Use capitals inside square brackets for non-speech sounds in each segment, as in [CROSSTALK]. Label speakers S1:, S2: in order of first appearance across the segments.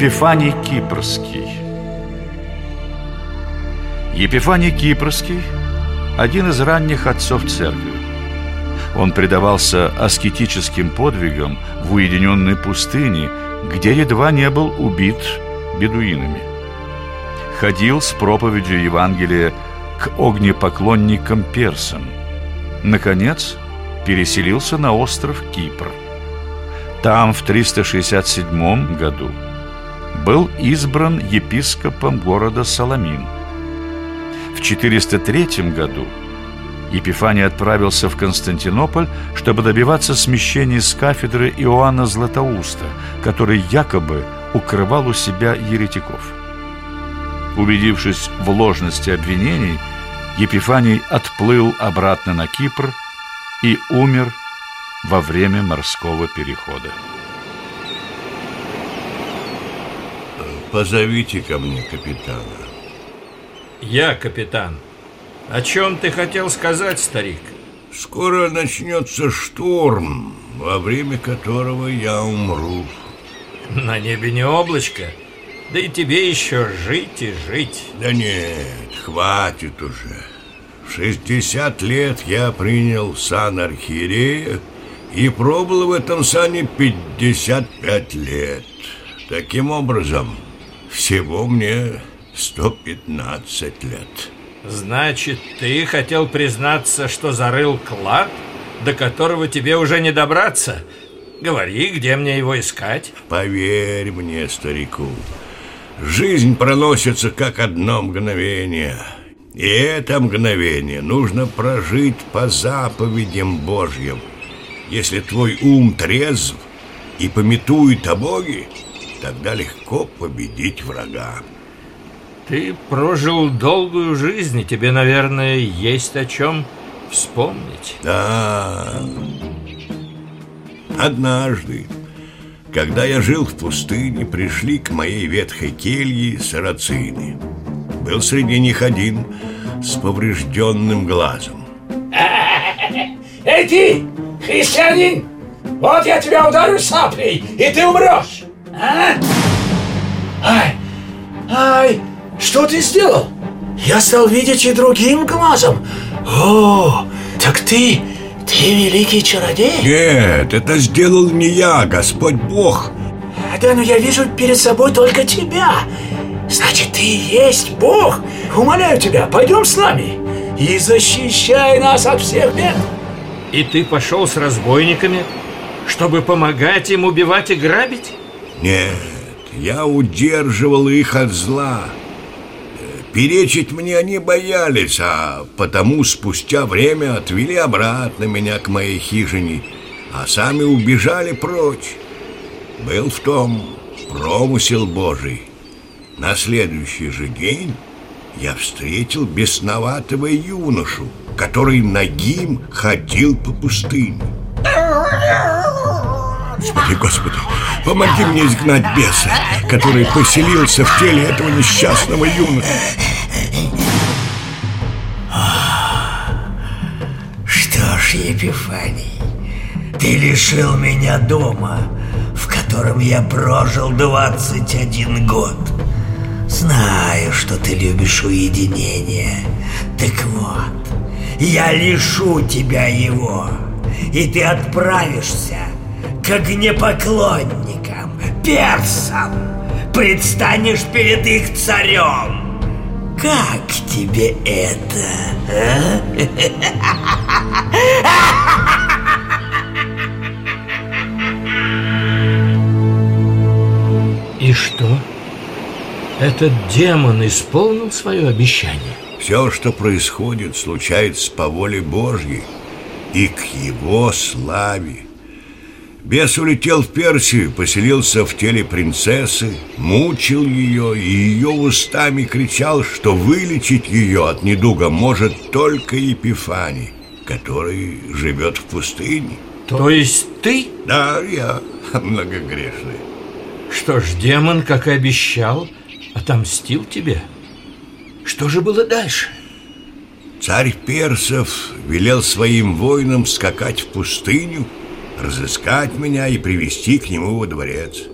S1: Епифаний Кипрский Епифаний Кипрский – один из ранних отцов церкви. Он предавался аскетическим подвигам в уединенной пустыне, где едва не был убит бедуинами. Ходил с проповедью Евангелия к огнепоклонникам персам. Наконец, переселился на остров Кипр. Там в 367 году был избран епископом города Саламин. В 403 году Епифаний отправился в Константинополь, чтобы добиваться смещения с кафедры Иоанна Златоуста, который якобы укрывал у себя еретиков. Убедившись в ложности обвинений, Епифаний отплыл обратно на Кипр и умер во время морского перехода.
S2: Позовите ко мне капитана.
S3: Я капитан. О чем ты хотел сказать, старик?
S2: Скоро начнется шторм, во время которого я умру.
S3: На небе не облачко. Да и тебе еще жить и жить.
S2: Да нет, хватит уже. В 60 лет я принял сан архиерея и пробыл в этом сане 55 лет. Таким образом, всего мне 115 лет.
S3: Значит, ты хотел признаться, что зарыл клад, до которого тебе уже не добраться? Говори, где мне его искать?
S2: Поверь мне, старику, жизнь проносится как одно мгновение. И это мгновение нужно прожить по заповедям Божьим. Если твой ум трезв и пометует о Боге, тогда легко победить врага.
S3: Ты прожил долгую жизнь, и тебе, наверное, есть о чем вспомнить.
S2: Да. Однажды, когда я жил в пустыне, пришли к моей ветхой келье сарацины. Был среди них один с поврежденным глазом.
S4: Эй ты, христианин! Вот я тебя ударю саплей, и ты умрешь! А? Ай, ай, что ты сделал? Я стал видеть и другим глазом. О, так ты, ты великий чародей?
S2: Нет, это сделал не я, Господь Бог.
S4: Да, но я вижу перед собой только тебя. Значит, ты и есть Бог. Умоляю тебя, пойдем с нами и защищай нас от всех бед.
S3: И ты пошел с разбойниками, чтобы помогать им убивать и грабить?
S2: Нет, я удерживал их от зла. Перечить мне они боялись, а потому спустя время отвели обратно меня к моей хижине, а сами убежали прочь. Был в том промысел Божий. На следующий же день я встретил бесноватого юношу, который нагим ходил по пустыне. Господи, Господи, помоги мне изгнать беса, который поселился в теле этого несчастного юноша.
S5: Что ж, Епифаний, ты лишил меня дома, в котором я прожил 21 год. Знаю, что ты любишь уединение. Так вот, я лишу тебя его, и ты отправишься к огнепоклонникам, персам, предстанешь перед их царем. Как тебе это, а?
S3: И что? Этот демон исполнил свое обещание?
S2: Все, что происходит, случается по воле Божьей и к его славе. Бес улетел в Персию, поселился в теле принцессы, мучил ее и ее устами кричал, что вылечить ее от недуга может только Епифаний, который живет в пустыне.
S3: То есть ты?
S2: Да, я [LAUGHS] многогрешный.
S3: Что ж, демон, как и обещал, отомстил тебе. Что же было дальше?
S2: Царь персов велел своим воинам скакать в пустыню, разыскать меня и привести к нему во дворец.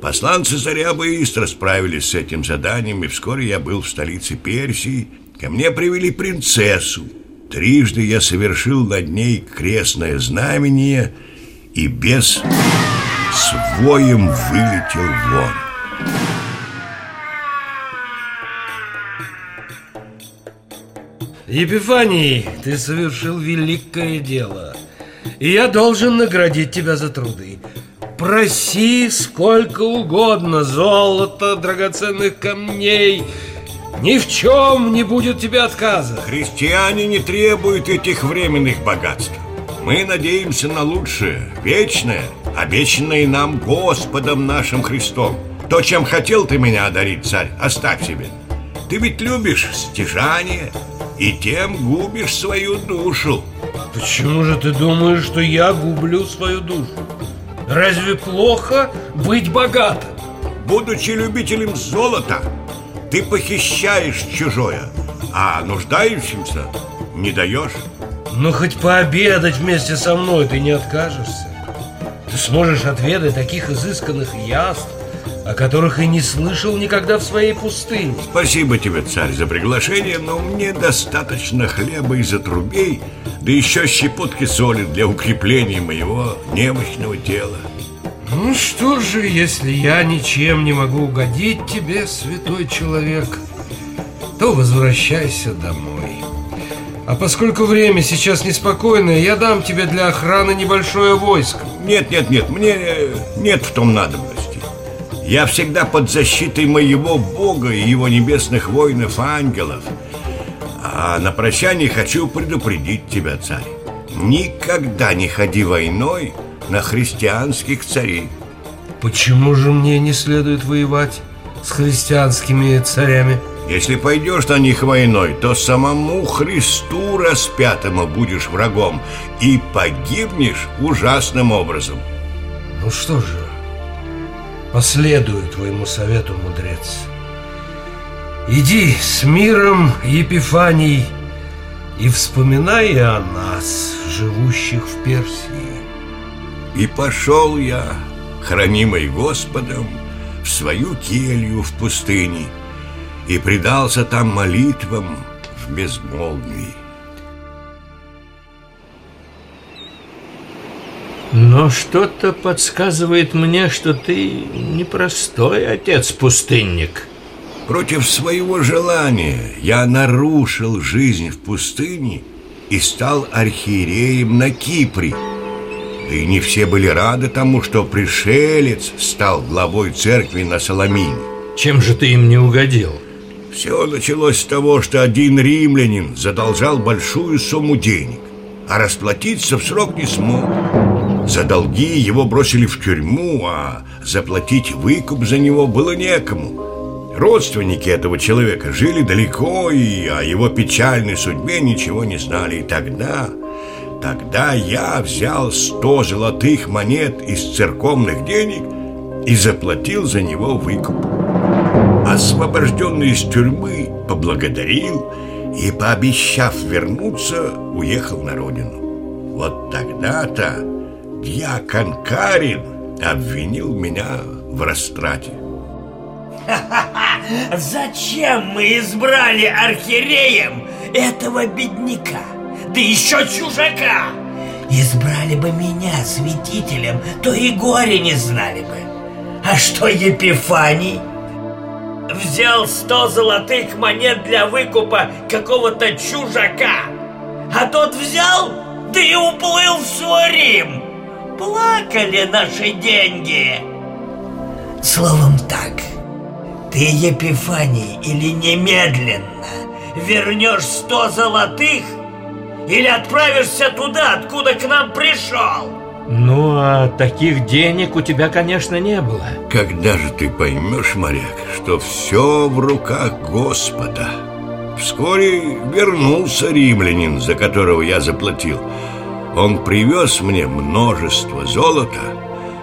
S2: Посланцы царя быстро справились с этим заданием, и вскоре я был в столице Персии. Ко мне привели принцессу. Трижды я совершил над ней крестное знамение, и бес с воем вылетел вон.
S6: Епифаний, ты совершил великое дело И я должен наградить тебя за труды. Проси сколько угодно Золота, драгоценных камней. Ни в чем не будет тебе отказа.
S2: Христиане не требуют этих временных богатств. Мы надеемся на лучшее, вечное Обещанное нам Господом нашим Христом. То, чем хотел ты меня одарить, царь, оставь себе. Ты ведь любишь стяжание и тем губишь свою душу
S6: Почему же ты думаешь, что я гублю свою душу? Разве плохо быть богатым?
S2: Будучи любителем золота, ты похищаешь чужое, а нуждающимся не даешь
S6: Но хоть пообедать вместе со мной ты не откажешься Ты сможешь отведать таких изысканных яств о которых и не слышал никогда в своей пустыне.
S2: Спасибо тебе, царь, за приглашение, но мне достаточно хлеба из отрубей, да еще щепотки соли для укрепления моего немощного тела.
S6: Ну что же, если я ничем не могу угодить тебе, святой человек, то возвращайся домой. А поскольку время сейчас неспокойное, я дам тебе для охраны небольшое войско.
S2: Нет, нет, нет, мне нет в том надобности. Я всегда под защитой моего Бога и его небесных воинов-ангелов. А на прощание хочу предупредить тебя, царь. Никогда не ходи войной на христианских царей.
S6: Почему же мне не следует воевать с христианскими царями?
S2: Если пойдешь на них войной, то самому Христу распятому будешь врагом и погибнешь ужасным образом.
S6: Ну что же, Последую твоему совету, мудрец. Иди с миром, Епифаний, и вспоминай о нас, живущих в Персии.
S2: И пошел я, хранимый Господом, в свою келью в пустыне, и предался там молитвам в безмолвии.
S3: Но что-то подсказывает мне, что ты непростой отец-пустынник.
S2: Против своего желания я нарушил жизнь в пустыне и стал архиереем на Кипре. Да и не все были рады тому, что пришелец стал главой церкви на Соломине.
S3: Чем же ты им не угодил?
S2: Все началось с того, что один римлянин задолжал большую сумму денег, а расплатиться в срок не смог. За долги его бросили в тюрьму, а заплатить выкуп за него было некому. Родственники этого человека жили далеко и о его печальной судьбе ничего не знали. И тогда, тогда я взял сто золотых монет из церковных денег и заплатил за него выкуп. Освобожденный из тюрьмы поблагодарил и, пообещав вернуться, уехал на родину. Вот тогда-то Дьякон Карин обвинил меня в растрате.
S5: Зачем мы избрали архиереем этого бедняка? Да еще чужака! Избрали бы меня святителем, то и горе не знали бы. А что Епифаний? Взял сто золотых монет для выкупа какого-то чужака. А тот взял, да и уплыл в свой Рим плакали наши деньги. Словом так, ты, Епифаний, или немедленно вернешь сто золотых, или отправишься туда, откуда к нам пришел.
S3: Ну, а таких денег у тебя, конечно, не было.
S2: Когда же ты поймешь, моряк, что все в руках Господа? Вскоре вернулся римлянин, за которого я заплатил. Он привез мне множество золота.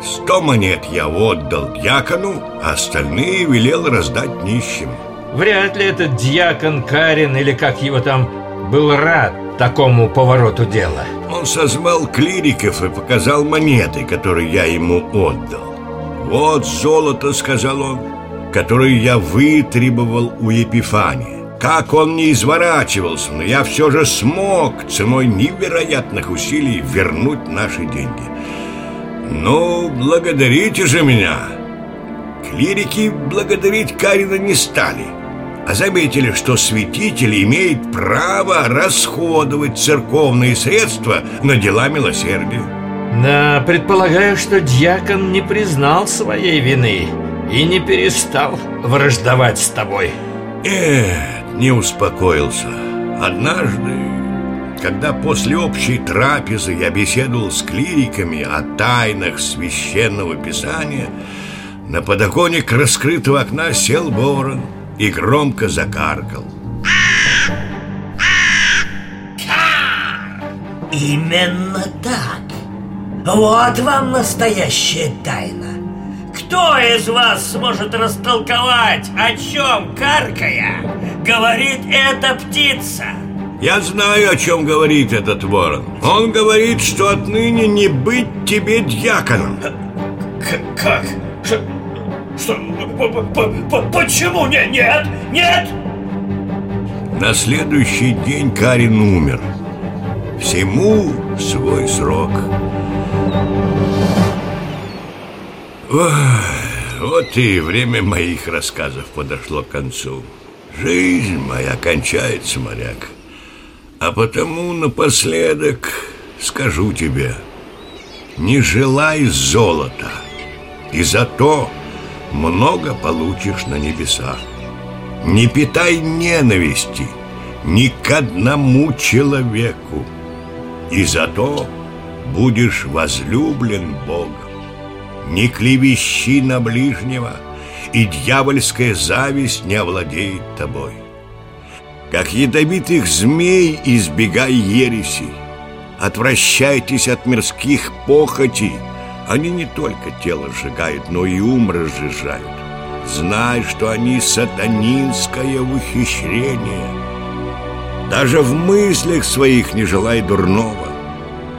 S2: Сто монет я отдал дьякону, а остальные велел раздать нищим.
S3: Вряд ли этот дьякон Карин или как его там был рад такому повороту дела.
S2: Он созвал клириков и показал монеты, которые я ему отдал. Вот золото, сказал он, которое я вытребовал у Епифания. Как он не изворачивался, но я все же смог ценой невероятных усилий вернуть наши деньги. Ну, благодарите же меня. Клирики благодарить Карина не стали, а заметили, что святитель имеет право расходовать церковные средства на дела милосердия.
S3: Да, предполагаю, что дьякон не признал своей вины и не перестал враждовать с тобой.
S2: Нет, не успокоился. Однажды, когда после общей трапезы я беседовал с клириками о тайнах священного писания, на подоконник раскрытого окна сел ворон и громко закаркал.
S5: Именно так. Вот вам настоящая тайна. Кто из вас сможет растолковать, о чем, каркая, говорит эта птица?
S2: Я знаю, о чем говорит этот ворон. Он говорит, что отныне не быть тебе дьяконом.
S4: К как? Ш что? Почему? Нет, нет, нет!
S2: На следующий день Карин умер. Всему свой срок. Ой, вот и время моих рассказов подошло к концу. Жизнь моя кончается, моряк. А потому напоследок скажу тебе, не желай золота, и зато много получишь на небесах. Не питай ненависти ни к одному человеку, и зато будешь возлюблен Богом не клевещи на ближнего, и дьявольская зависть не овладеет тобой. Как ядовитых змей избегай ереси, отвращайтесь от мирских похотей, они не только тело сжигают, но и ум разжижают. Знай, что они сатанинское ухищрение. Даже в мыслях своих не желай дурного.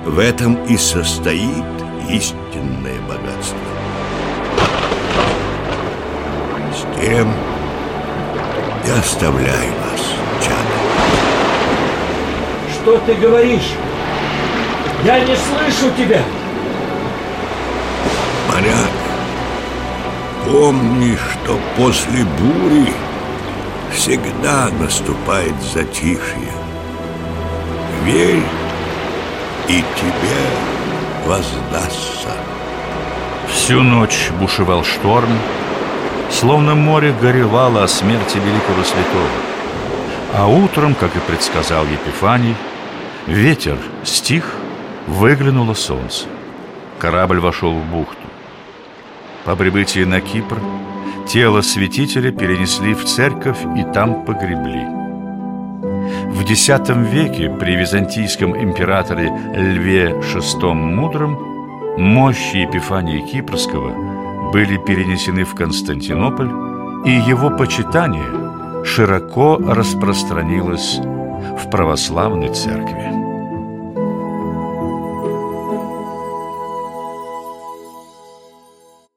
S2: В этом и состоит истинное богатство. С тем я оставляю вас, чада.
S3: Что ты говоришь? Я не слышу тебя!
S2: Моряк, помни, что после бури всегда наступает затишье. Верь, и тебе воздастся.
S1: Всю ночь бушевал шторм, словно море горевало о смерти великого святого. А утром, как и предсказал Епифаний, ветер стих, выглянуло солнце. Корабль вошел в бухту. По прибытии на Кипр тело святителя перенесли в церковь и там погребли. В X веке при византийском императоре Льве VI Мудром мощи Епифания Кипрского были перенесены в Константинополь, и его почитание широко распространилось в православной церкви.